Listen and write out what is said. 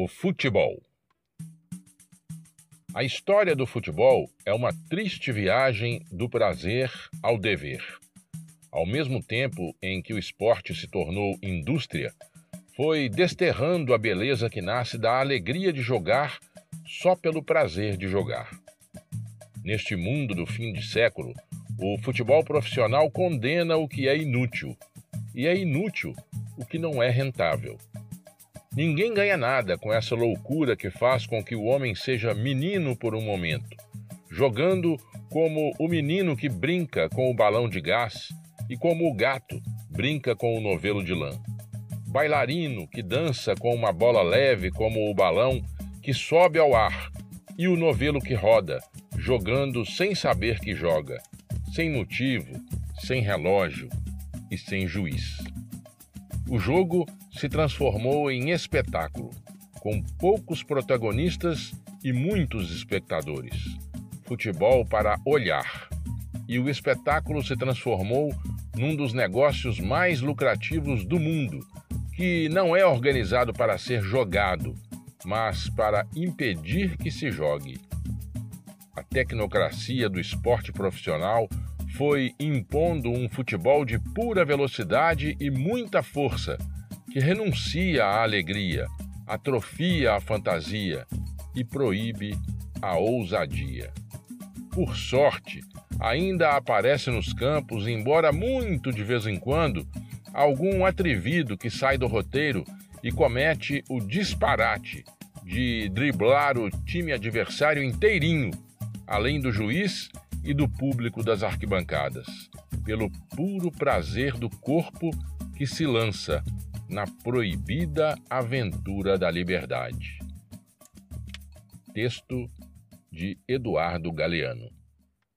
O futebol. A história do futebol é uma triste viagem do prazer ao dever. Ao mesmo tempo em que o esporte se tornou indústria, foi desterrando a beleza que nasce da alegria de jogar só pelo prazer de jogar. Neste mundo do fim de século, o futebol profissional condena o que é inútil, e é inútil o que não é rentável. Ninguém ganha nada com essa loucura que faz com que o homem seja menino por um momento, jogando como o menino que brinca com o balão de gás e como o gato brinca com o novelo de lã. Bailarino que dança com uma bola leve como o balão que sobe ao ar e o novelo que roda, jogando sem saber que joga, sem motivo, sem relógio e sem juiz. O jogo se transformou em espetáculo, com poucos protagonistas e muitos espectadores. Futebol para olhar. E o espetáculo se transformou num dos negócios mais lucrativos do mundo, que não é organizado para ser jogado, mas para impedir que se jogue. A tecnocracia do esporte profissional foi impondo um futebol de pura velocidade e muita força que renuncia à alegria, atrofia a fantasia e proíbe a ousadia. Por sorte, ainda aparece nos campos, embora muito de vez em quando, algum atrevido que sai do roteiro e comete o disparate de driblar o time adversário inteirinho, além do juiz e do público das arquibancadas, pelo puro prazer do corpo que se lança na proibida aventura da liberdade. Texto de Eduardo Galeano.